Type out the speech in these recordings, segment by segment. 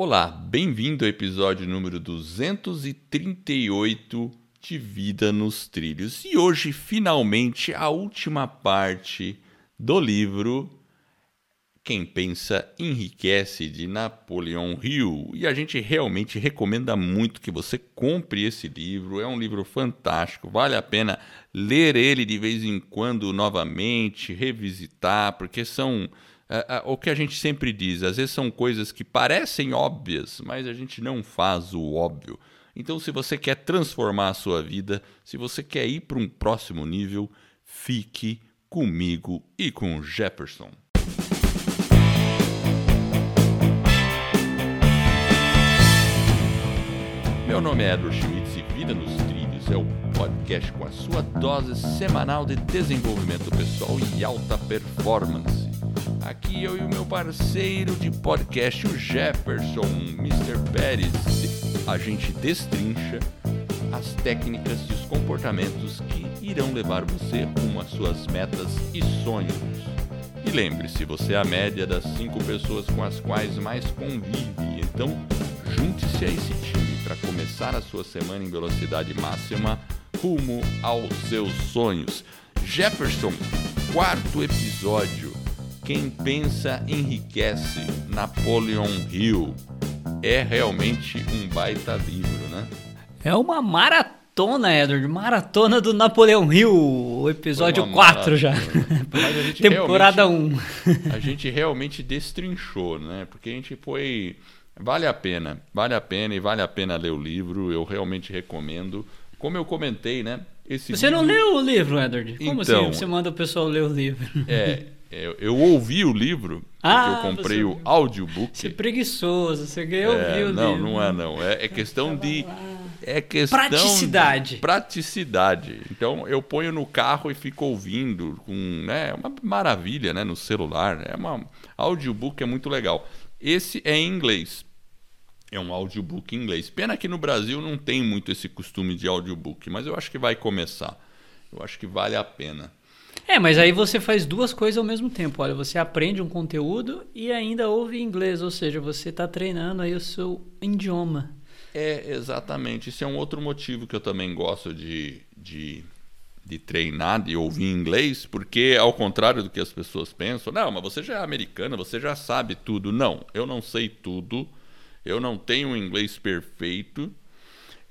Olá, bem-vindo ao episódio número 238 de Vida nos Trilhos. E hoje, finalmente, a última parte do livro Quem Pensa Enriquece, de Napoleão Hill. E a gente realmente recomenda muito que você compre esse livro. É um livro fantástico, vale a pena ler ele de vez em quando novamente, revisitar, porque são o que a gente sempre diz, às vezes são coisas que parecem óbvias, mas a gente não faz o óbvio. Então, se você quer transformar a sua vida, se você quer ir para um próximo nível, fique comigo e com Jefferson. Meu nome é Edward Schmitz e Vida nos Trilhos é o podcast com a sua dose semanal de desenvolvimento pessoal e alta performance. Aqui eu e o meu parceiro de podcast, o Jefferson, Mr. Pérez, a gente destrincha as técnicas e os comportamentos que irão levar você rumo às suas metas e sonhos. E lembre-se, você é a média das cinco pessoas com as quais mais convive, então junte-se a esse time para começar a sua semana em velocidade máxima rumo aos seus sonhos. Jefferson, quarto episódio. Quem pensa enriquece. Napoleon Hill. É realmente um baita livro, né? É uma maratona, Edward. Maratona do Napoleão Hill. Episódio 4 já. Temporada 1. a gente realmente destrinchou, né? Porque a gente foi. Vale a pena, vale a pena e vale a pena ler o livro. Eu realmente recomendo. Como eu comentei, né? Esse você livro... não leu o livro, Edward? Como então, assim você manda o pessoal ler o livro? É, eu, eu ouvi o livro, ah, eu comprei o audiobook. Você é preguiçoso, você ganhou é, o livro. Não, não é não. É, é questão de. É questão praticidade. De praticidade. Então eu ponho no carro e fico ouvindo com, né, uma maravilha, né, no celular. É uma audiobook é muito legal. Esse é em inglês. É um audiobook em inglês. Pena que no Brasil não tem muito esse costume de audiobook, mas eu acho que vai começar. Eu acho que vale a pena. É, mas aí você faz duas coisas ao mesmo tempo. Olha, você aprende um conteúdo e ainda ouve inglês, ou seja, você está treinando aí o seu idioma. É, exatamente. Isso é um outro motivo que eu também gosto de, de, de treinar, de ouvir inglês, porque ao contrário do que as pessoas pensam, não, mas você já é americana, você já sabe tudo. Não, eu não sei tudo eu não tenho inglês perfeito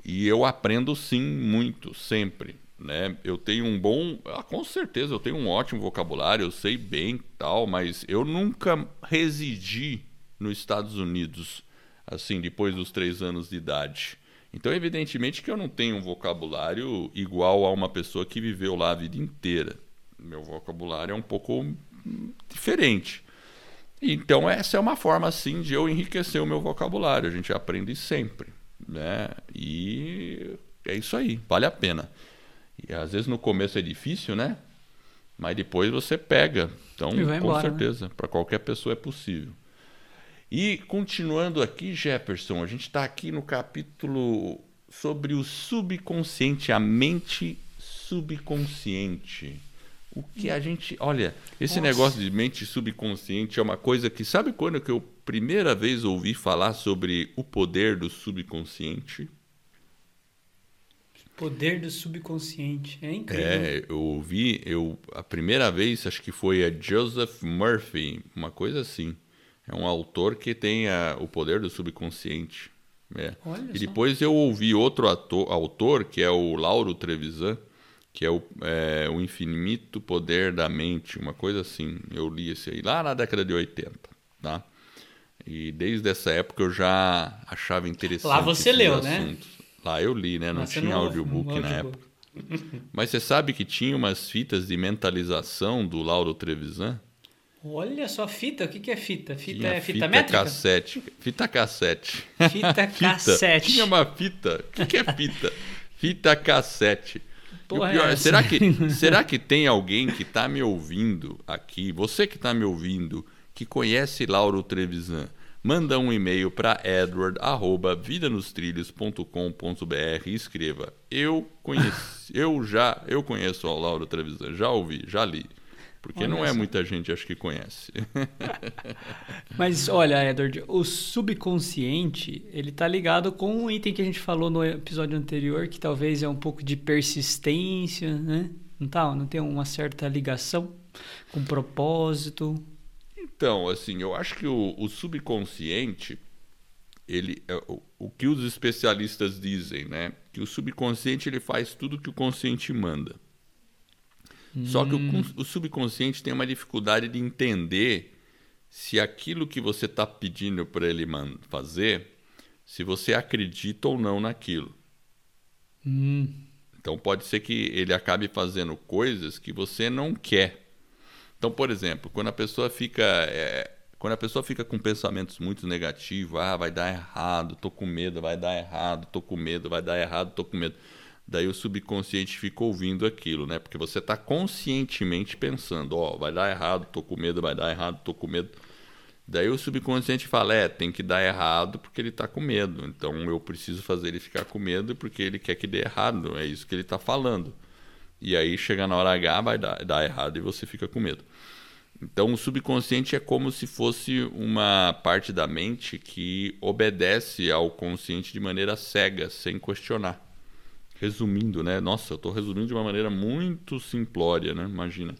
e eu aprendo sim muito, sempre. Né? Eu tenho um bom, ah, com certeza, eu tenho um ótimo vocabulário, eu sei bem tal, mas eu nunca residi nos Estados Unidos, assim, depois dos três anos de idade. Então, evidentemente que eu não tenho um vocabulário igual a uma pessoa que viveu lá a vida inteira. Meu vocabulário é um pouco diferente. Então, essa é uma forma, assim, de eu enriquecer o meu vocabulário. A gente aprende sempre, né? E é isso aí, vale a pena. E às vezes no começo é difícil, né? Mas depois você pega. Então, com embora, né? certeza, né? para qualquer pessoa é possível. E continuando aqui, Jefferson, a gente está aqui no capítulo sobre o subconsciente, a mente subconsciente. O que a gente. Olha, esse Nossa. negócio de mente subconsciente é uma coisa que. Sabe quando que eu primeira vez ouvi falar sobre o poder do subconsciente? Poder do subconsciente. É incrível. É, eu ouvi, eu, a primeira vez, acho que foi a Joseph Murphy, uma coisa assim. É um autor que tem a, o poder do subconsciente. É. e depois eu ouvi outro ator, autor, que é o Lauro Trevisan, que é o, é o Infinito Poder da Mente, uma coisa assim. Eu li esse aí lá na década de 80, tá? E desde essa época eu já achava interessante. Lá você leu, né? assuntos. né? Lá eu li, né? Não Mas tinha não, audiobook não, na época. Mas você sabe que tinha umas fitas de mentalização do Lauro Trevisan? Olha só, fita. O que, é fita? Fita tinha é fita, fita métrica? Cassete. Fita cassete. Fita cassete. Tinha uma fita. O que, que é fita? fita cassete. Porra, pior, é será, que, será que tem alguém que está me ouvindo aqui, você que está me ouvindo, que conhece Lauro Trevisan? Manda um e-mail para edward@vidanostrilhos.com.br e escreva: "Eu conheço, eu já, eu conheço o Lauro Trevisan, já ouvi, já li". Porque olha não é muita gente, acho que conhece. Mas olha, Edward, o subconsciente, ele tá ligado com um item que a gente falou no episódio anterior, que talvez é um pouco de persistência, né? Não tá? Não tem uma certa ligação com propósito. Então, assim, eu acho que o, o subconsciente, ele, é, o, o que os especialistas dizem, né? Que o subconsciente ele faz tudo que o consciente manda. Só que o, hum. o subconsciente tem uma dificuldade de entender se aquilo que você está pedindo para ele fazer, se você acredita ou não naquilo. Hum. Então pode ser que ele acabe fazendo coisas que você não quer. Então, por exemplo, quando a pessoa fica é, quando a pessoa fica com pensamentos muito negativos, ah, vai dar errado, tô com medo, vai dar errado, tô com medo, vai dar errado, tô com medo. Daí o subconsciente fica ouvindo aquilo, né? Porque você está conscientemente pensando, ó, oh, vai dar errado, tô com medo, vai dar errado, tô com medo. Daí o subconsciente fala, é, tem que dar errado porque ele está com medo. Então eu preciso fazer ele ficar com medo porque ele quer que dê errado. É isso que ele está falando. E aí chega na hora H, vai dar, dar errado e você fica com medo. Então o subconsciente é como se fosse uma parte da mente que obedece ao consciente de maneira cega, sem questionar resumindo, né? Nossa, eu estou resumindo de uma maneira muito simplória, né? Imagina.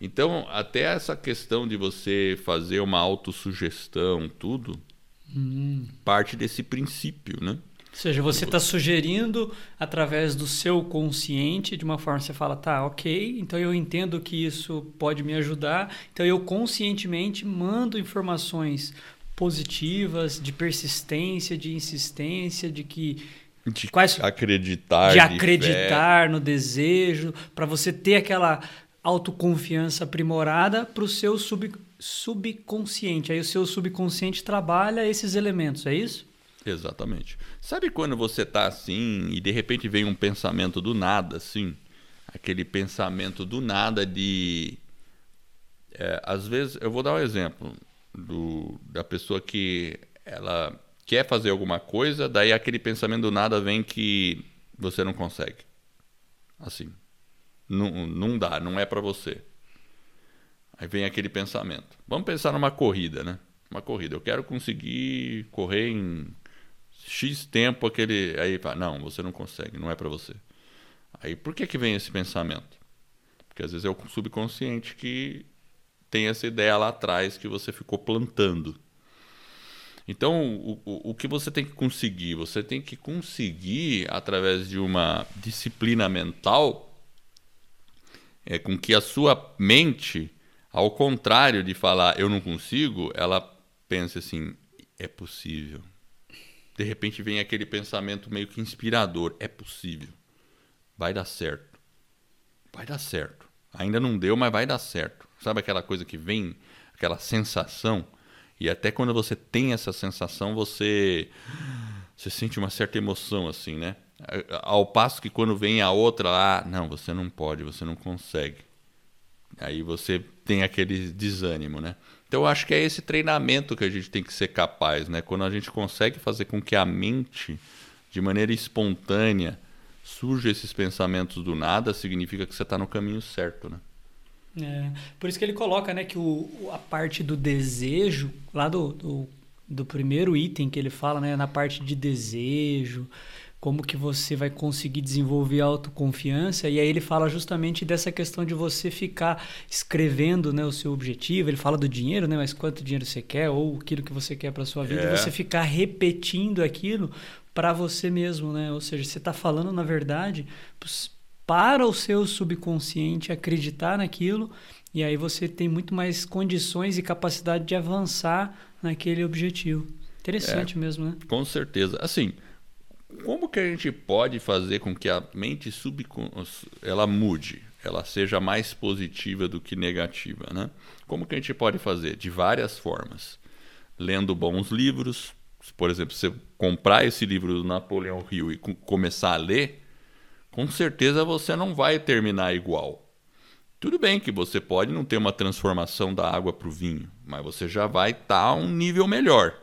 Então, até essa questão de você fazer uma autossugestão, tudo, hum. parte desse princípio, né? Ou seja, você está sugerindo através do seu consciente, de uma forma que você fala, tá, ok, então eu entendo que isso pode me ajudar, então eu conscientemente mando informações positivas, de persistência, de insistência, de que de Quais, acreditar. De acreditar de no desejo, para você ter aquela autoconfiança aprimorada para o seu sub, subconsciente. Aí o seu subconsciente trabalha esses elementos, é isso? Exatamente. Sabe quando você está assim e de repente vem um pensamento do nada, assim? Aquele pensamento do nada de. É, às vezes, eu vou dar um exemplo do, da pessoa que ela quer fazer alguma coisa, daí aquele pensamento do nada vem que você não consegue. Assim. Não, não dá, não é para você. Aí vem aquele pensamento. Vamos pensar numa corrida, né? Uma corrida. Eu quero conseguir correr em X tempo aquele. Aí fala, não, você não consegue, não é para você. Aí por que, que vem esse pensamento? Porque às vezes é o subconsciente que tem essa ideia lá atrás que você ficou plantando. Então, o, o, o que você tem que conseguir? Você tem que conseguir, através de uma disciplina mental, é, com que a sua mente, ao contrário de falar eu não consigo, ela pense assim: é possível. De repente vem aquele pensamento meio que inspirador: é possível. Vai dar certo. Vai dar certo. Ainda não deu, mas vai dar certo. Sabe aquela coisa que vem, aquela sensação? E até quando você tem essa sensação, você, você sente uma certa emoção, assim, né? Ao passo que quando vem a outra lá, não, você não pode, você não consegue. Aí você tem aquele desânimo, né? Então eu acho que é esse treinamento que a gente tem que ser capaz, né? Quando a gente consegue fazer com que a mente, de maneira espontânea, surja esses pensamentos do nada, significa que você está no caminho certo, né? É, por isso que ele coloca né, que o, a parte do desejo, lá do, do, do, primeiro item que ele fala, né, na parte de desejo, como que você vai conseguir desenvolver a autoconfiança, e aí ele fala justamente dessa questão de você ficar escrevendo né, o seu objetivo, ele fala do dinheiro, né, mas quanto dinheiro você quer, ou aquilo que você quer para sua vida, é. e você ficar repetindo aquilo para você mesmo, né? Ou seja, você está falando, na verdade, para o seu subconsciente acreditar naquilo e aí você tem muito mais condições e capacidade de avançar naquele objetivo. Interessante é, mesmo, né? Com certeza. Assim, como que a gente pode fazer com que a mente subconsciente ela mude, ela seja mais positiva do que negativa, né? Como que a gente pode fazer? De várias formas. Lendo bons livros, por exemplo, você comprar esse livro do Napoleão Hill e começar a ler, com certeza você não vai terminar igual. Tudo bem que você pode não ter uma transformação da água para o vinho, mas você já vai estar tá a um nível melhor.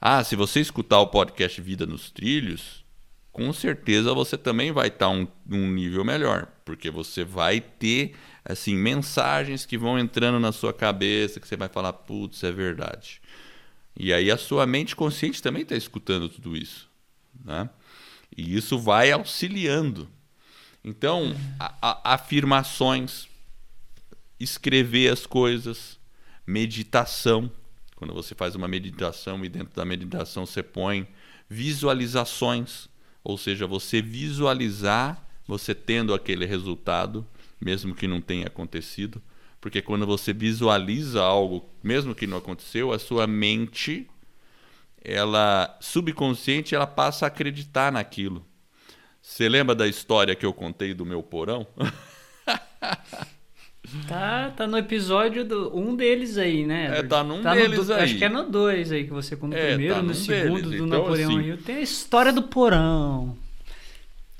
Ah, se você escutar o podcast Vida nos Trilhos, com certeza você também vai estar um, um nível melhor, porque você vai ter assim mensagens que vão entrando na sua cabeça que você vai falar, putz, é verdade. E aí a sua mente consciente também está escutando tudo isso, né? E isso vai auxiliando. Então, a, a, afirmações, escrever as coisas, meditação. Quando você faz uma meditação e dentro da meditação você põe visualizações ou seja, você visualizar você tendo aquele resultado, mesmo que não tenha acontecido, porque quando você visualiza algo, mesmo que não aconteceu, a sua mente, ela subconsciente, ela passa a acreditar naquilo. Você lembra da história que eu contei do meu porão? Tá, tá no episódio do um deles aí, né? É, tá num tá deles do, aí. Acho que é no dois aí que você conta no é, primeiro, tá no segundo deles. do então, Napoleão assim, Rio. Tem a história do porão.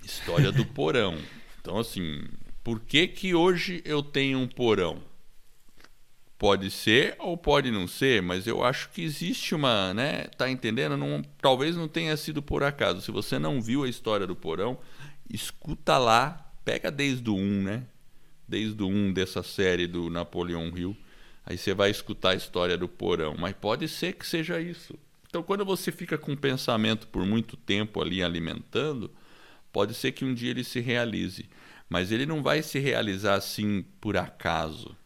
História do porão. Então, assim, por que que hoje eu tenho um porão? Pode ser ou pode não ser, mas eu acho que existe uma, né? Tá entendendo? Não, talvez não tenha sido por acaso. Se você não viu a história do porão, escuta lá, pega desde o 1, né? Desde o 1 dessa série do Napoleão Hill. Aí você vai escutar a história do porão. Mas pode ser que seja isso. Então, quando você fica com um pensamento por muito tempo ali alimentando, pode ser que um dia ele se realize. Mas ele não vai se realizar assim por acaso.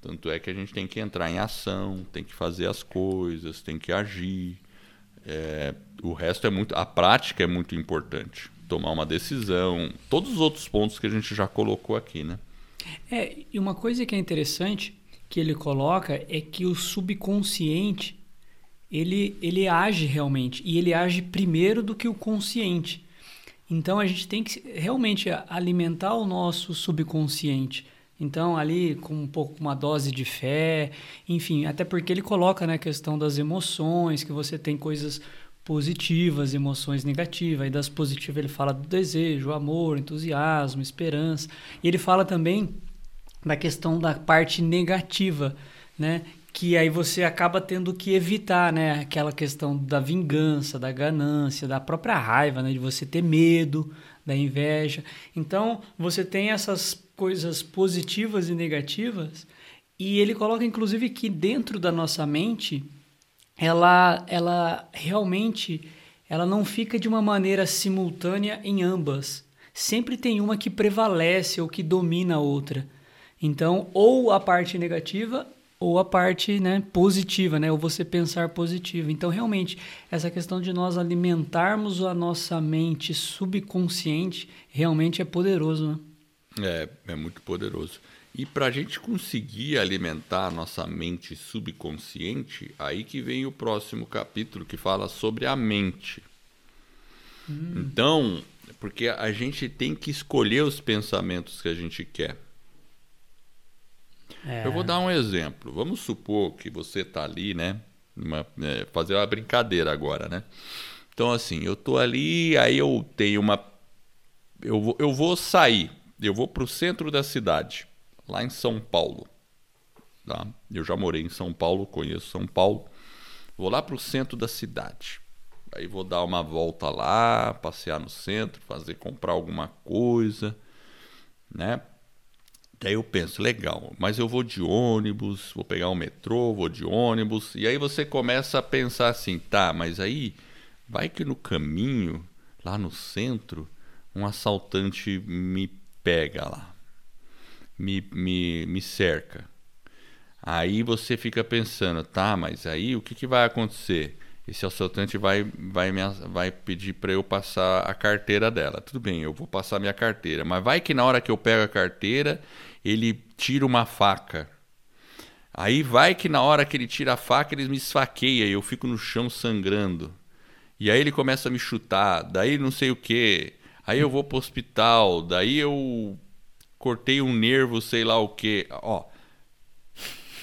Tanto é que a gente tem que entrar em ação, tem que fazer as coisas, tem que agir. É, o resto é muito. A prática é muito importante. Tomar uma decisão. Todos os outros pontos que a gente já colocou aqui, né? É, e uma coisa que é interessante que ele coloca é que o subconsciente ele, ele age realmente e ele age primeiro do que o consciente. Então a gente tem que realmente alimentar o nosso subconsciente. Então ali com um pouco uma dose de fé, enfim, até porque ele coloca na né, questão das emoções, que você tem coisas positivas, emoções negativas. Aí das positivas ele fala do desejo, amor, entusiasmo, esperança. E ele fala também da questão da parte negativa, né? Que aí você acaba tendo que evitar, né? Aquela questão da vingança, da ganância, da própria raiva, né? De você ter medo, da inveja. Então, você tem essas coisas positivas e negativas. E ele coloca, inclusive, que dentro da nossa mente ela, ela realmente ela não fica de uma maneira simultânea em ambas. Sempre tem uma que prevalece ou que domina a outra. Então, ou a parte negativa ou a parte né, positiva, né, ou você pensar positivo. Então, realmente, essa questão de nós alimentarmos a nossa mente subconsciente realmente é poderoso. Né? É, é muito poderoso. E para a gente conseguir alimentar a nossa mente subconsciente, aí que vem o próximo capítulo que fala sobre a mente. Hum. Então, porque a gente tem que escolher os pensamentos que a gente quer. É. Eu vou dar um exemplo. Vamos supor que você está ali, né? Uma, é, fazer uma brincadeira agora, né? Então, assim, eu tô ali, aí eu tenho uma. Eu vou, eu vou sair, eu vou para o centro da cidade lá em São Paulo. Tá? Eu já morei em São Paulo, conheço São Paulo. Vou lá para o centro da cidade. Aí vou dar uma volta lá, passear no centro, fazer comprar alguma coisa, né? Daí eu penso, legal, mas eu vou de ônibus, vou pegar o um metrô, vou de ônibus, e aí você começa a pensar assim, tá, mas aí vai que no caminho, lá no centro, um assaltante me pega lá me, me, me cerca. Aí você fica pensando, tá, mas aí o que, que vai acontecer? Esse assaltante vai, vai, me, vai pedir para eu passar a carteira dela. Tudo bem, eu vou passar minha carteira. Mas vai que na hora que eu pego a carteira, ele tira uma faca. Aí vai que na hora que ele tira a faca, ele me esfaqueia e eu fico no chão sangrando. E aí ele começa a me chutar, daí não sei o que. Aí eu vou pro hospital, daí eu cortei um nervo, sei lá o quê. Ó,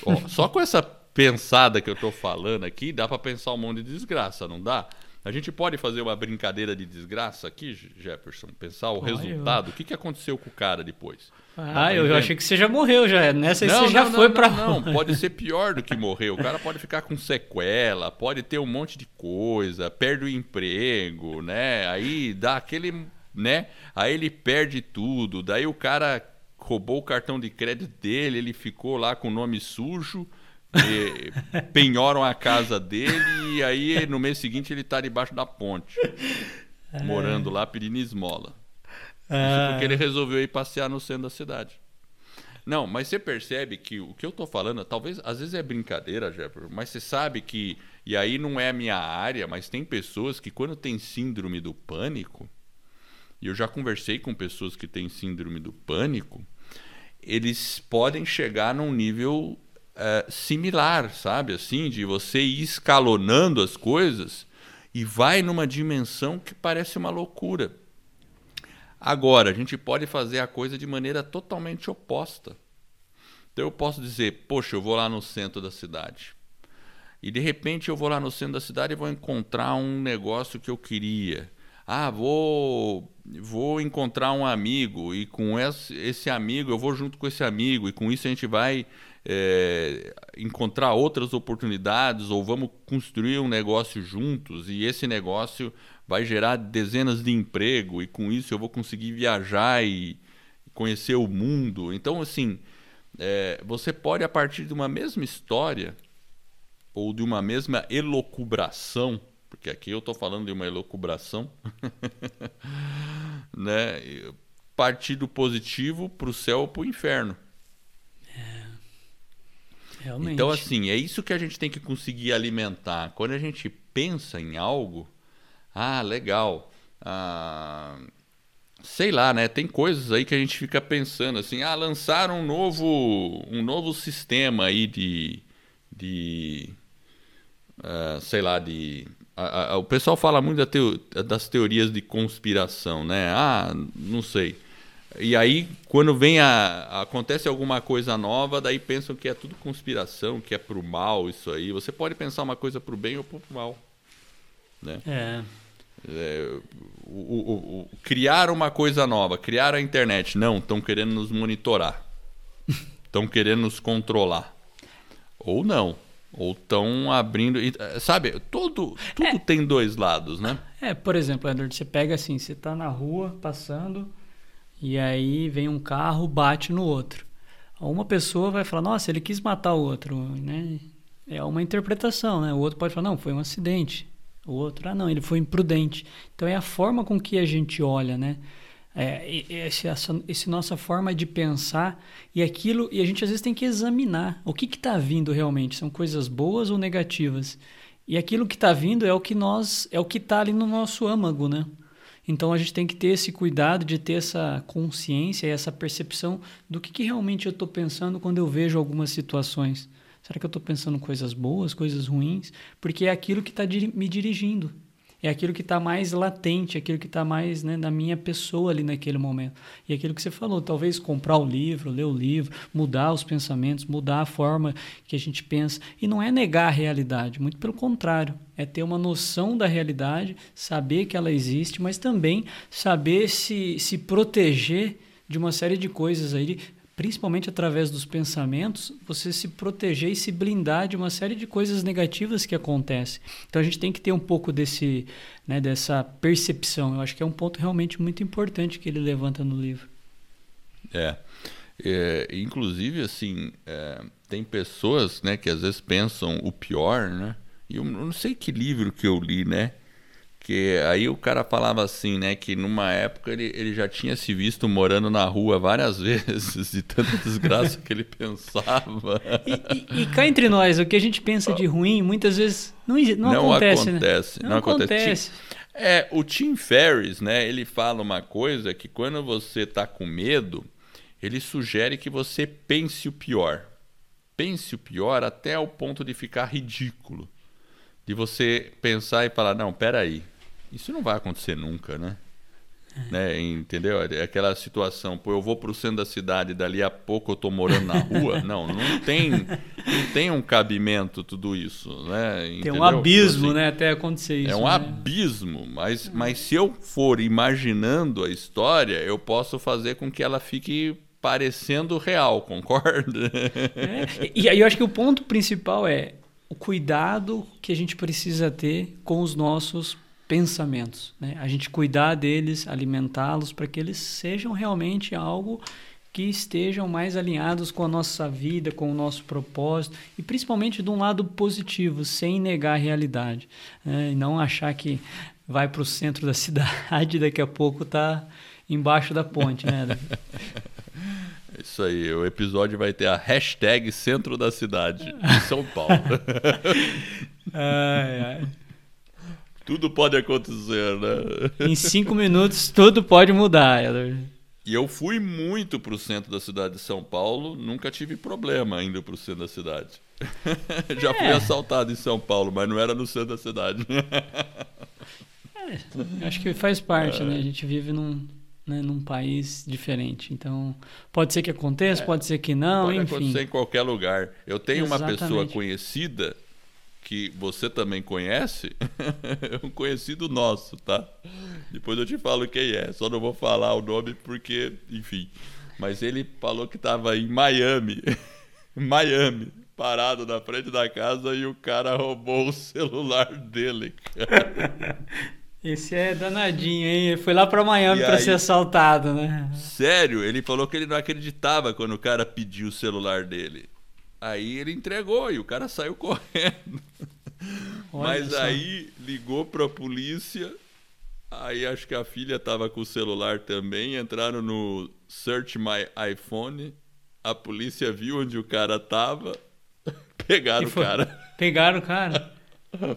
ó só com essa pensada que eu tô falando aqui, dá para pensar um monte de desgraça, não dá? A gente pode fazer uma brincadeira de desgraça aqui, Jefferson? Pensar o resultado? O que, que aconteceu com o cara depois? Ah, eu, eu achei que você já morreu já. Nessa não, você já não, foi para Não, pode ser pior do que morrer. O cara pode ficar com sequela, pode ter um monte de coisa, perde o emprego, né? Aí dá aquele, né? Aí ele perde tudo. Daí o cara roubou o cartão de crédito dele, ele ficou lá com o nome sujo penhoram a casa dele e aí no mês seguinte ele está debaixo da ponte, é. morando lá pedindo esmola. É. Isso porque ele resolveu ir passear no centro da cidade. Não, mas você percebe que o que eu estou falando, talvez às vezes é brincadeira, Jefferson, mas você sabe que, e aí não é a minha área, mas tem pessoas que quando tem síndrome do pânico, e eu já conversei com pessoas que têm síndrome do pânico, eles podem chegar num nível é, similar, sabe? Assim, de você ir escalonando as coisas e vai numa dimensão que parece uma loucura. Agora, a gente pode fazer a coisa de maneira totalmente oposta. Então eu posso dizer, poxa, eu vou lá no centro da cidade. E de repente eu vou lá no centro da cidade e vou encontrar um negócio que eu queria. Ah, vou vou encontrar um amigo e com esse, amigo eu vou junto com esse amigo e com isso a gente vai é, encontrar outras oportunidades ou vamos construir um negócio juntos e esse negócio vai gerar dezenas de emprego e com isso eu vou conseguir viajar e conhecer o mundo. Então, assim, é, você pode, a partir de uma mesma história ou de uma mesma elocubração, porque aqui eu estou falando de uma elocubração, né? partir do positivo para o céu ou para o inferno. Realmente. Então, assim, é isso que a gente tem que conseguir alimentar. Quando a gente pensa em algo, ah, legal. Ah, sei lá, né? Tem coisas aí que a gente fica pensando assim, ah, lançaram um novo, um novo sistema aí de, de uh, sei lá, de o pessoal fala muito da teo, das teorias de conspiração, né? Ah, não sei. E aí, quando vem a. acontece alguma coisa nova, daí pensam que é tudo conspiração, que é pro mal isso aí. Você pode pensar uma coisa pro bem ou pro mal. Né? É. é o, o, o, criar uma coisa nova, criar a internet. Não, estão querendo nos monitorar. Estão querendo nos controlar. Ou não. Ou estão abrindo. Sabe, todo, tudo é. tem dois lados, né? É, por exemplo, Edward, você pega assim, você está na rua passando e aí vem um carro, bate no outro. Uma pessoa vai falar, nossa, ele quis matar o outro, né? É uma interpretação, né? O outro pode falar, não, foi um acidente. O outro, ah, não, ele foi imprudente. Então é a forma com que a gente olha, né? É, esse, essa, nossa forma de pensar e aquilo e a gente às vezes tem que examinar o que está vindo realmente são coisas boas ou negativas e aquilo que está vindo é o que nós é o que está ali no nosso âmago né então a gente tem que ter esse cuidado de ter essa consciência e essa percepção do que, que realmente eu estou pensando quando eu vejo algumas situações. Será que eu estou pensando coisas boas, coisas ruins? Porque é aquilo que está me dirigindo. É aquilo que está mais latente, aquilo que está mais né, na minha pessoa ali naquele momento. E aquilo que você falou, talvez comprar o livro, ler o livro, mudar os pensamentos, mudar a forma que a gente pensa. E não é negar a realidade, muito pelo contrário. É ter uma noção da realidade, saber que ela existe, mas também saber se, se proteger de uma série de coisas aí, principalmente através dos pensamentos, você se proteger e se blindar de uma série de coisas negativas que acontecem. Então a gente tem que ter um pouco desse, né, dessa percepção. Eu acho que é um ponto realmente muito importante que ele levanta no livro. É. é inclusive, assim, é, tem pessoas né, que às vezes pensam o pior, né? E eu não sei que livro que eu li, né? Que aí o cara falava assim, né? Que numa época ele, ele já tinha se visto morando na rua várias vezes, de tanta desgraça que ele pensava. E, e, e, cá entre nós, o que a gente pensa de ruim, muitas vezes não, não, não acontece. acontece né? Não, não acontece. É, o Tim Ferriss, né? Ele fala uma coisa que quando você está com medo, ele sugere que você pense o pior. Pense o pior até o ponto de ficar ridículo. De você pensar e falar, não, peraí, isso não vai acontecer nunca, né? Né? Entendeu? É aquela situação, pô, eu vou para o centro da cidade, dali a pouco eu tô morando na rua. Não, não tem, não tem um cabimento tudo isso, né? Tem um abismo, assim, né? Até acontecer isso. É um né? abismo, mas, mas se eu for imaginando a história, eu posso fazer com que ela fique parecendo real, concorda? É, e aí eu acho que o ponto principal é o cuidado que a gente precisa ter com os nossos pensamentos. Né? A gente cuidar deles, alimentá-los para que eles sejam realmente algo que estejam mais alinhados com a nossa vida, com o nosso propósito e principalmente de um lado positivo, sem negar a realidade. Né? E não achar que vai para o centro da cidade e daqui a pouco está embaixo da ponte. Né? Isso aí, o episódio vai ter a hashtag Centro da Cidade de São Paulo. ai, ai. Tudo pode acontecer, né? Em cinco minutos, tudo pode mudar, Eder. E eu fui muito para o centro da cidade de São Paulo, nunca tive problema indo para o centro da cidade. Já é. fui assaltado em São Paulo, mas não era no centro da cidade. é, acho que faz parte, é. né? A gente vive num, né, num país diferente. Então, pode ser que aconteça, é. pode ser que não, pode enfim. Pode acontecer em qualquer lugar. Eu tenho Exatamente. uma pessoa conhecida que você também conhece, é um conhecido nosso, tá? Depois eu te falo quem é, só não vou falar o nome porque, enfim. Mas ele falou que estava em Miami, Miami, parado na frente da casa e o cara roubou o celular dele. Esse é danadinho, hein? Ele foi lá para Miami para ser assaltado, né? Sério, ele falou que ele não acreditava quando o cara pediu o celular dele. Aí ele entregou e o cara saiu correndo. Mas só. aí ligou para a polícia. Aí acho que a filha tava com o celular também. Entraram no Search My iPhone. A polícia viu onde o cara tava. Pegaram o cara. Pegaram o cara.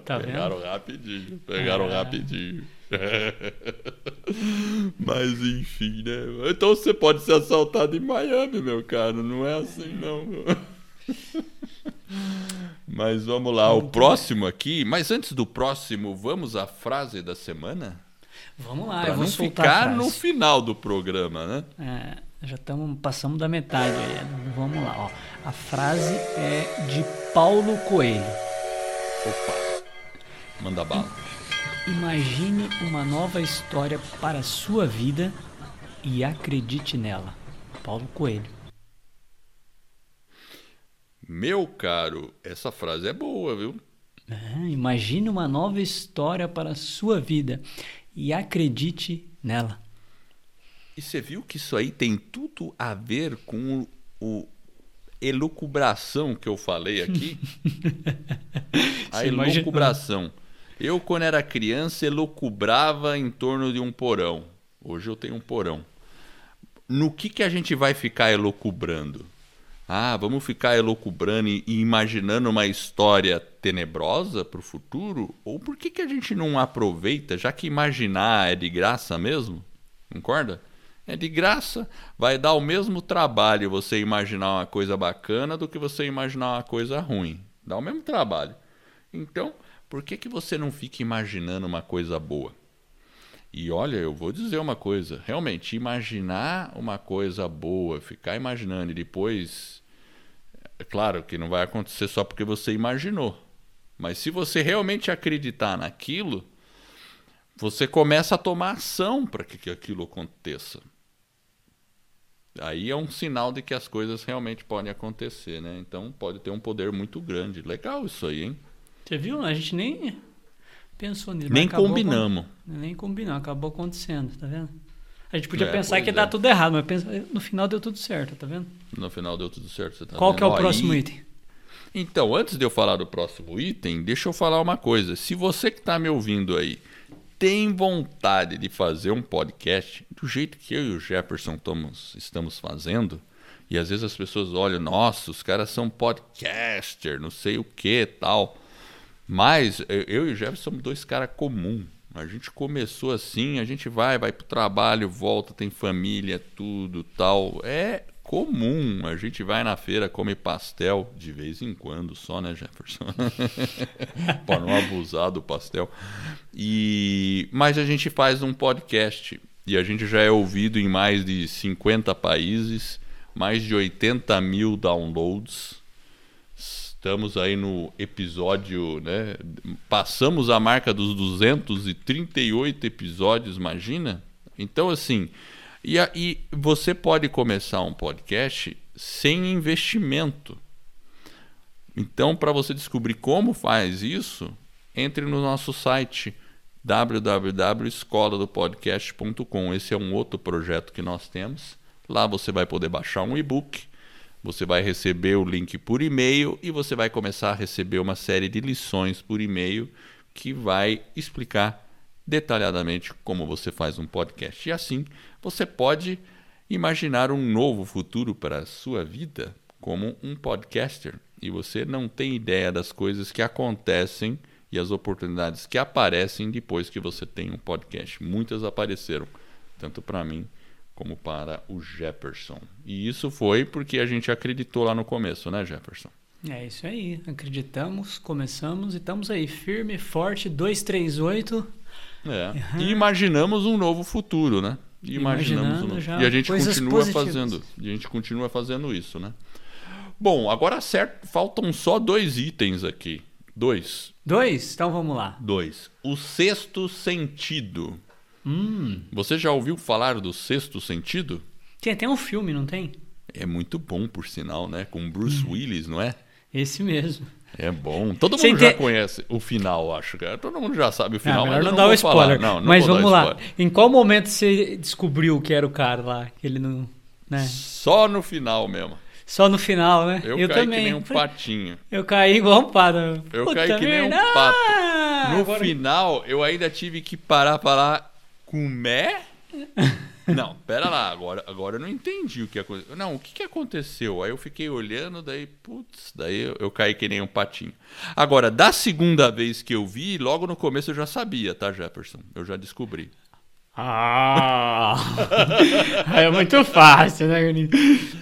Tá pegaram vendo? rapidinho. Pegaram ah. rapidinho. Mas enfim, né? Então você pode ser assaltado em Miami, meu cara. Não é assim, não. Mas vamos lá, o próximo aqui. Mas antes do próximo, vamos à frase da semana? Vamos lá, pra eu vou não ficar no final do programa, né? É, já estamos passamos da metade aí. Vamos lá, ó. A frase é de Paulo Coelho. Opa. Manda bala. Imagine uma nova história para a sua vida e acredite nela. Paulo Coelho. Meu caro, essa frase é boa, viu? É, imagine uma nova história para a sua vida e acredite nela. E você viu que isso aí tem tudo a ver com o, o elucubração que eu falei aqui? a elucubração. Eu, quando era criança, elucubrava em torno de um porão. Hoje eu tenho um porão. No que, que a gente vai ficar elucubrando? Ah, vamos ficar elocubrando e imaginando uma história tenebrosa para o futuro? Ou por que, que a gente não aproveita, já que imaginar é de graça mesmo? Concorda? É de graça, vai dar o mesmo trabalho você imaginar uma coisa bacana do que você imaginar uma coisa ruim. Dá o mesmo trabalho. Então, por que, que você não fica imaginando uma coisa boa? E olha, eu vou dizer uma coisa: realmente, imaginar uma coisa boa, ficar imaginando e depois. É claro que não vai acontecer só porque você imaginou. Mas se você realmente acreditar naquilo, você começa a tomar ação para que, aquilo aconteça. Aí é um sinal de que as coisas realmente podem acontecer, né? Então pode ter um poder muito grande. Legal isso aí, hein? Você viu? A gente nem pensou nisso. Nem combinamos. Nem combinamos, acabou acontecendo, tá vendo? A gente podia é, pensar que ia é. dar tudo errado, mas pensa, no final deu tudo certo, tá vendo? No final deu tudo certo, tá Qual vendo? que é o Ó, próximo e... item? Então, antes de eu falar do próximo item, deixa eu falar uma coisa. Se você que está me ouvindo aí tem vontade de fazer um podcast do jeito que eu e o Jefferson estamos, estamos fazendo, e às vezes as pessoas olham, nossa, os caras são podcaster, não sei o que tal. Mas eu e o Jefferson somos dois caras comuns. A gente começou assim, a gente vai, vai pro trabalho, volta, tem família, tudo tal. É comum. A gente vai na feira, come pastel de vez em quando, só, né, Jefferson? Para não abusar do pastel. E mas a gente faz um podcast e a gente já é ouvido em mais de 50 países, mais de 80 mil downloads. Estamos aí no episódio, né? Passamos a marca dos 238 episódios, imagina? Então, assim, e aí você pode começar um podcast sem investimento. Então, para você descobrir como faz isso, entre no nosso site www.escoladopodcast.com. Esse é um outro projeto que nós temos. Lá você vai poder baixar um e-book, você vai receber o link por e-mail e você vai começar a receber uma série de lições por e-mail que vai explicar detalhadamente como você faz um podcast. E assim você pode imaginar um novo futuro para a sua vida como um podcaster. E você não tem ideia das coisas que acontecem e as oportunidades que aparecem depois que você tem um podcast. Muitas apareceram, tanto para mim como para o Jefferson. E isso foi porque a gente acreditou lá no começo, né, Jefferson? É isso aí. Acreditamos, começamos e estamos aí, firme, forte, 238. É. Uhum. E imaginamos um novo futuro, né? E imaginamos um... e a gente continua positivas. fazendo, a gente continua fazendo isso, né? Bom, agora certo, faltam só dois itens aqui. Dois. Dois? Então vamos lá. Dois. O sexto sentido. Hum. Você já ouviu falar do sexto sentido? Tem até um filme, não tem? É muito bom, por sinal, né? Com Bruce hum. Willis, não é? Esse mesmo. É bom. Todo Sem mundo ter... já conhece o final, acho, cara. Todo mundo já sabe o final. Ah, mas não, não dá o spoiler. Não, não mas vamos lá. Em qual momento você descobriu que era o cara lá? Que ele não. Né? Só no final mesmo. Só no final, né? Eu, eu caí também. que nem um patinho. Eu caí igual um pato. Eu Puta caí que nem um pato. No Agora... final, eu ainda tive que parar para lá. Comé? Não, pera lá, agora, agora eu não entendi o que aconteceu. Não, o que, que aconteceu? Aí eu fiquei olhando, daí, putz, daí eu, eu, caí que nem um patinho. Agora, da segunda vez que eu vi, logo no começo eu já sabia, tá, Jefferson? Eu já descobri. Ah! é muito fácil, né,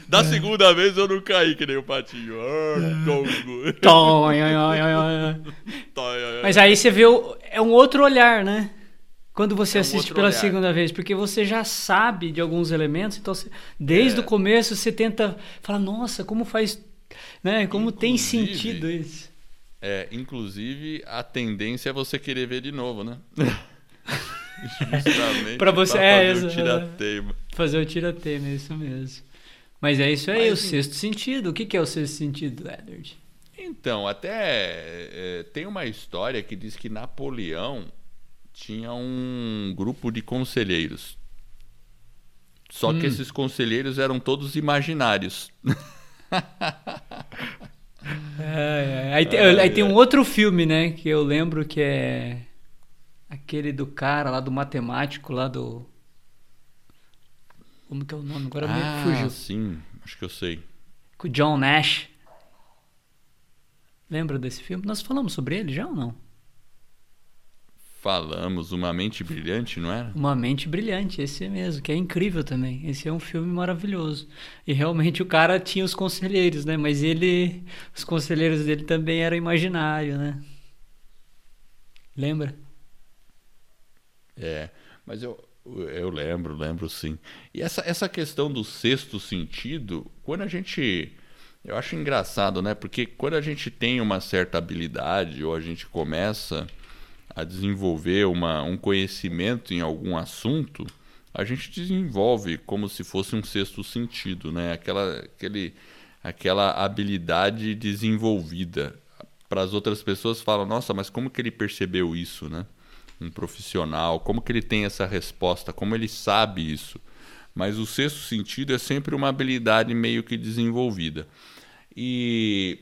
Da segunda vez eu não caí que nem o patinho. Mas aí você vê, o, é um outro olhar, né? Quando você é um assiste pela olhar. segunda vez, porque você já sabe de alguns elementos, então você, desde é. o começo você tenta falar, nossa, como faz, né? Como inclusive, tem sentido isso. É, inclusive a tendência é você querer ver de novo, né? Justamente para você é, fazer o tirateima. Fazer o tirateima, é isso mesmo. Mas é isso aí, Mas, o sexto sentido. O que, que é o sexto sentido, Edward? Então, até é, tem uma história que diz que Napoleão tinha um grupo de conselheiros. Só hum. que esses conselheiros eram todos imaginários. é, é. Aí, tem, aí tem um outro filme, né? Que eu lembro que é Aquele do cara lá, do matemático lá do. Como que é o nome? Agora ah, me fugiu. sim, acho que eu sei. Com o John Nash. Lembra desse filme? Nós falamos sobre ele já ou não? Falamos, Uma Mente Brilhante, não era? Uma Mente Brilhante, esse mesmo, que é incrível também. Esse é um filme maravilhoso. E realmente o cara tinha os conselheiros, né? Mas ele. Os conselheiros dele também eram imaginários, né? Lembra? É, mas eu, eu lembro, lembro sim. E essa, essa questão do sexto sentido, quando a gente. Eu acho engraçado, né? Porque quando a gente tem uma certa habilidade ou a gente começa a desenvolver uma, um conhecimento em algum assunto, a gente desenvolve como se fosse um sexto sentido, né? Aquela, aquele, aquela habilidade desenvolvida. Para as outras pessoas falam, nossa, mas como que ele percebeu isso, né? um profissional, como que ele tem essa resposta, como ele sabe isso. Mas o sexto sentido é sempre uma habilidade meio que desenvolvida. E,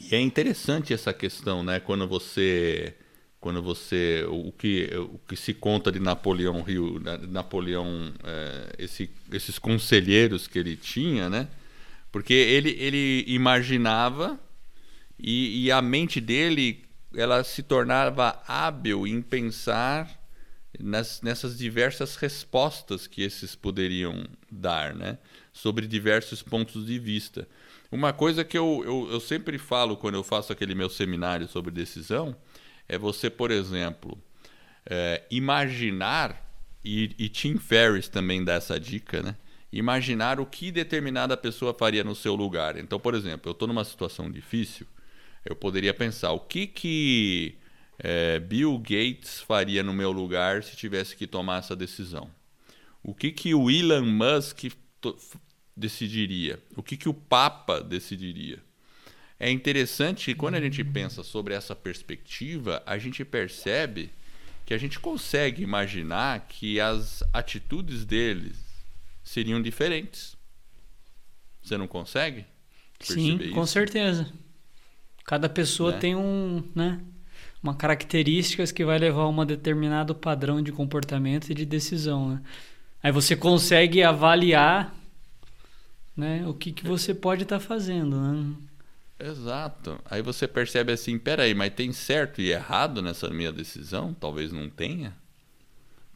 e é interessante essa questão, né? Quando você quando você o que o que se conta de Napoleão Rio né? Napoleão é, esse, esses conselheiros que ele tinha né porque ele ele imaginava e, e a mente dele ela se tornava hábil em pensar nas, nessas diversas respostas que esses poderiam dar, né? sobre diversos pontos de vista. Uma coisa que eu, eu, eu sempre falo quando eu faço aquele meu seminário sobre decisão é você, por exemplo, é, imaginar e, e Tim Ferriss também dá essa dica, né? Imaginar o que determinada pessoa faria no seu lugar. Então, por exemplo, eu estou numa situação difícil, eu poderia pensar o que que é, Bill Gates faria no meu lugar se tivesse que tomar essa decisão. O que que o Elon Musk decidiria? O que que o Papa decidiria? É interessante que quando a gente pensa sobre essa perspectiva, a gente percebe que a gente consegue imaginar que as atitudes deles seriam diferentes. Você não consegue? Sim, isso? com certeza. Cada pessoa né? tem um, né, uma características que vai levar a um determinado padrão de comportamento e de decisão. Né? Aí você consegue avaliar né, o que, que você pode estar tá fazendo. Né? Exato. Aí você percebe assim, peraí, mas tem certo e errado nessa minha decisão? Talvez não tenha.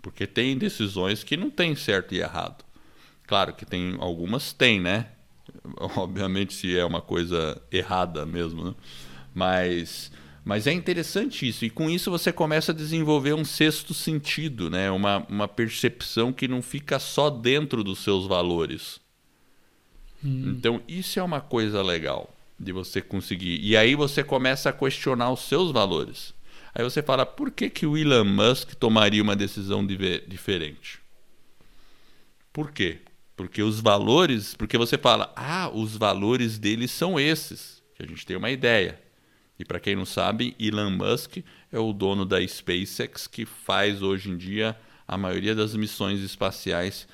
Porque tem decisões que não tem certo e errado. Claro que tem algumas tem, né? Obviamente se é uma coisa errada mesmo, né? Mas mas é interessante isso, e com isso você começa a desenvolver um sexto sentido, né? uma, uma percepção que não fica só dentro dos seus valores. Hum. Então, isso é uma coisa legal de você conseguir. E aí você começa a questionar os seus valores. Aí você fala, por que, que o Elon Musk tomaria uma decisão diferente? Por quê? Porque os valores, porque você fala, ah, os valores deles são esses, que a gente tem uma ideia. E para quem não sabe, Elon Musk é o dono da SpaceX que faz hoje em dia a maioria das missões espaciais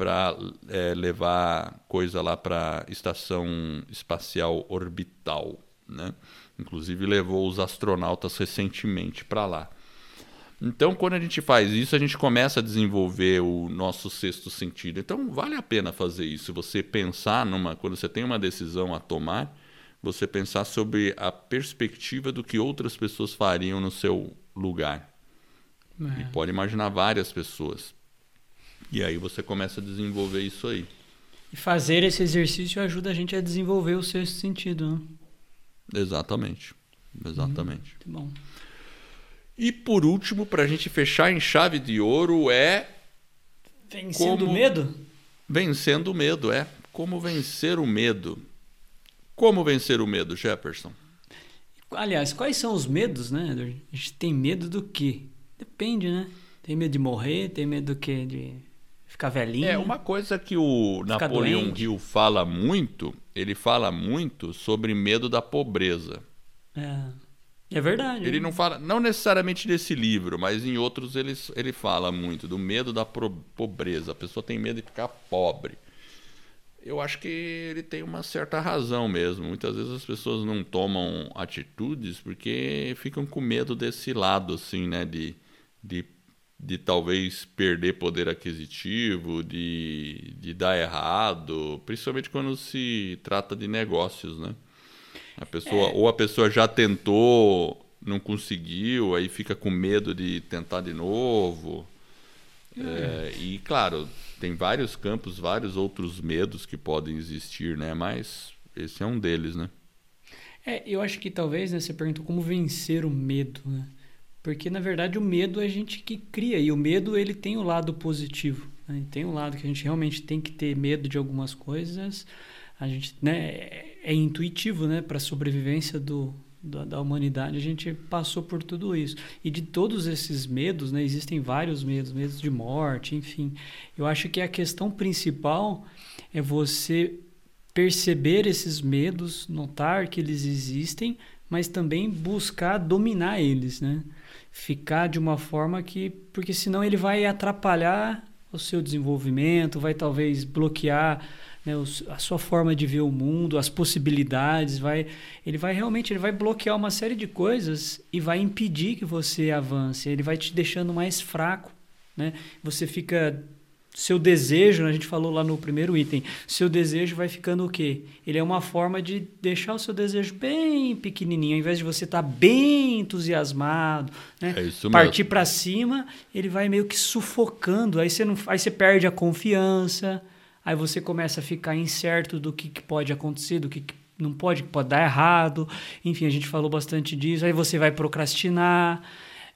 para é, levar coisa lá para a estação espacial orbital, né? Inclusive levou os astronautas recentemente para lá. Então, quando a gente faz isso, a gente começa a desenvolver o nosso sexto sentido. Então, vale a pena fazer isso. Você pensar numa, quando você tem uma decisão a tomar, você pensar sobre a perspectiva do que outras pessoas fariam no seu lugar. É. E pode imaginar várias pessoas. E aí você começa a desenvolver isso aí. E fazer esse exercício ajuda a gente a desenvolver o sexto sentido, né? Exatamente. Exatamente. Hum, muito bom. E por último, para a gente fechar em chave de ouro, é. Vencendo o medo? Vencendo o medo, é. Como vencer o medo. Como vencer o medo, Jefferson? Aliás, quais são os medos, né? A gente tem medo do quê? Depende, né? Tem medo de morrer, tem medo do quê? De ficar velhinho. É, uma coisa que o Napoleão Hill fala muito, ele fala muito sobre medo da pobreza. É. É verdade. Ele não fala, não necessariamente nesse livro, mas em outros ele, ele fala muito do medo da pobreza. A pessoa tem medo de ficar pobre. Eu acho que ele tem uma certa razão mesmo. Muitas vezes as pessoas não tomam atitudes porque ficam com medo desse lado, assim, né? De, de de talvez perder poder aquisitivo, de, de dar errado, principalmente quando se trata de negócios, né? A pessoa, é. Ou a pessoa já tentou, não conseguiu, aí fica com medo de tentar de novo. É. É, e claro, tem vários campos, vários outros medos que podem existir, né? Mas esse é um deles, né? É, eu acho que talvez, né, você perguntou como vencer o medo, né? Porque na verdade o medo é a gente que cria e o medo ele tem o lado positivo, né? tem um lado que a gente realmente tem que ter medo de algumas coisas. A gente, né, é intuitivo, né, para a sobrevivência do, da, da, humanidade, a gente passou por tudo isso. E de todos esses medos, né, existem vários medos, medos de morte, enfim. Eu acho que a questão principal é você perceber esses medos, notar que eles existem, mas também buscar dominar eles, né? Ficar de uma forma que. Porque senão ele vai atrapalhar o seu desenvolvimento, vai talvez bloquear né, a sua forma de ver o mundo, as possibilidades, vai, ele vai realmente ele vai bloquear uma série de coisas e vai impedir que você avance, ele vai te deixando mais fraco, né? Você fica seu desejo, a gente falou lá no primeiro item, seu desejo vai ficando o quê? Ele é uma forma de deixar o seu desejo bem pequenininho, ao invés de você estar tá bem entusiasmado, né? É Partir para cima, ele vai meio que sufocando, aí você não, aí você perde a confiança, aí você começa a ficar incerto do que, que pode acontecer, do que, que não pode, que pode dar errado. Enfim, a gente falou bastante disso. Aí você vai procrastinar.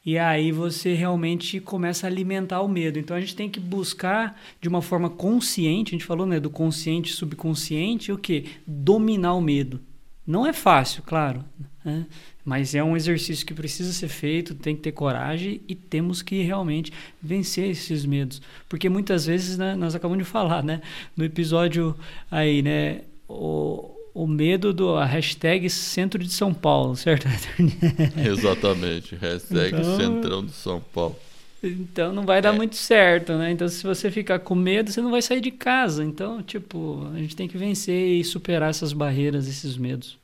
E aí você realmente começa a alimentar o medo. Então a gente tem que buscar de uma forma consciente, a gente falou né, do consciente subconsciente, o que? Dominar o medo. Não é fácil, claro, né? mas é um exercício que precisa ser feito, tem que ter coragem e temos que realmente vencer esses medos. Porque muitas vezes, né, nós acabamos de falar, né, no episódio aí, né, o, o medo do a hashtag Centro de São Paulo, certo? Exatamente, hashtag então, Centrão de São Paulo. Então não vai dar é. muito certo, né? Então se você ficar com medo, você não vai sair de casa. Então, tipo, a gente tem que vencer e superar essas barreiras, esses medos.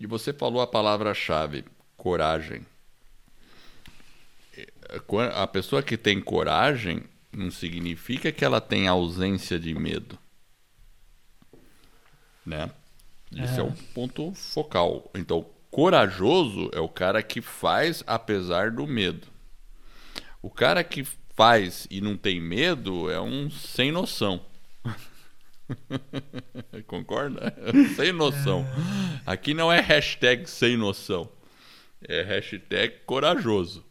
E você falou a palavra-chave, coragem. A pessoa que tem coragem não significa que ela tem ausência de medo né? Esse é. é o ponto focal. Então, corajoso é o cara que faz apesar do medo. O cara que faz e não tem medo é um sem noção. Concorda? sem noção. É. Aqui não é hashtag sem noção. É hashtag corajoso.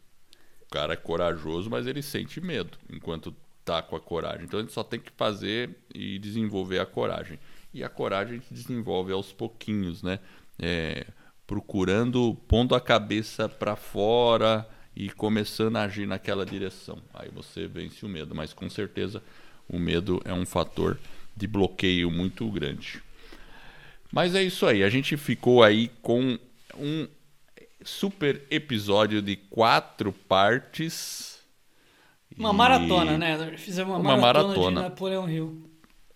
O cara é corajoso, mas ele sente medo enquanto tá com a coragem. Então ele só tem que fazer e desenvolver a coragem. E a coragem a gente desenvolve aos pouquinhos, né? É, procurando, pondo a cabeça para fora e começando a agir naquela direção. Aí você vence o medo, mas com certeza o medo é um fator de bloqueio muito grande. Mas é isso aí, a gente ficou aí com um super episódio de quatro partes. Uma e... maratona, né? Fizemos uma, uma maratona, maratona de Napoleão Hill.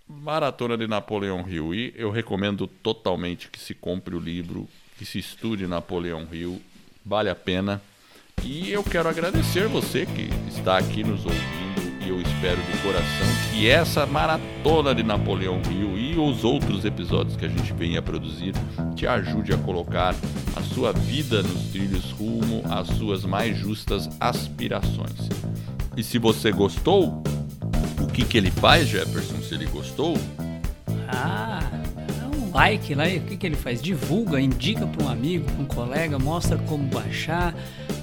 Maratona de Napoleão Hill. E eu recomendo totalmente que se compre o livro, que se estude Napoleão Hill. Vale a pena. E eu quero agradecer você que está aqui nos ouvindo. E eu espero de coração que essa maratona de Napoleão Hill e os outros episódios que a gente vem a produzir te ajude a colocar a sua vida nos trilhos rumo às suas mais justas aspirações. E se você gostou, que, que ele faz, Jefferson, se ele gostou? Ah, dá um like lá. O que, que ele faz? Divulga, indica para um amigo, para um colega, mostra como baixar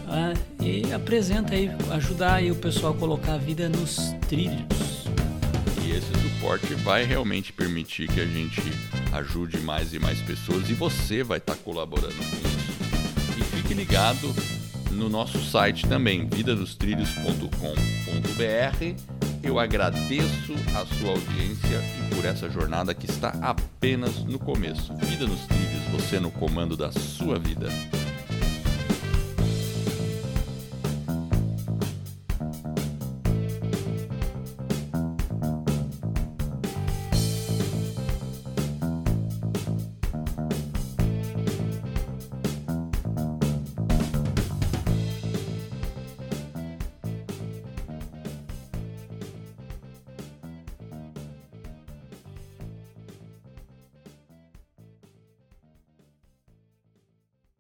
ah, e apresenta aí, ajudar aí o pessoal a colocar a vida nos trilhos. E esse suporte vai realmente permitir que a gente ajude mais e mais pessoas e você vai estar tá colaborando com isso. E fique ligado no nosso site também, vidadostrilhos.com.br eu agradeço a sua audiência e por essa jornada que está apenas no começo. Vida nos trilhos, você no comando da sua vida.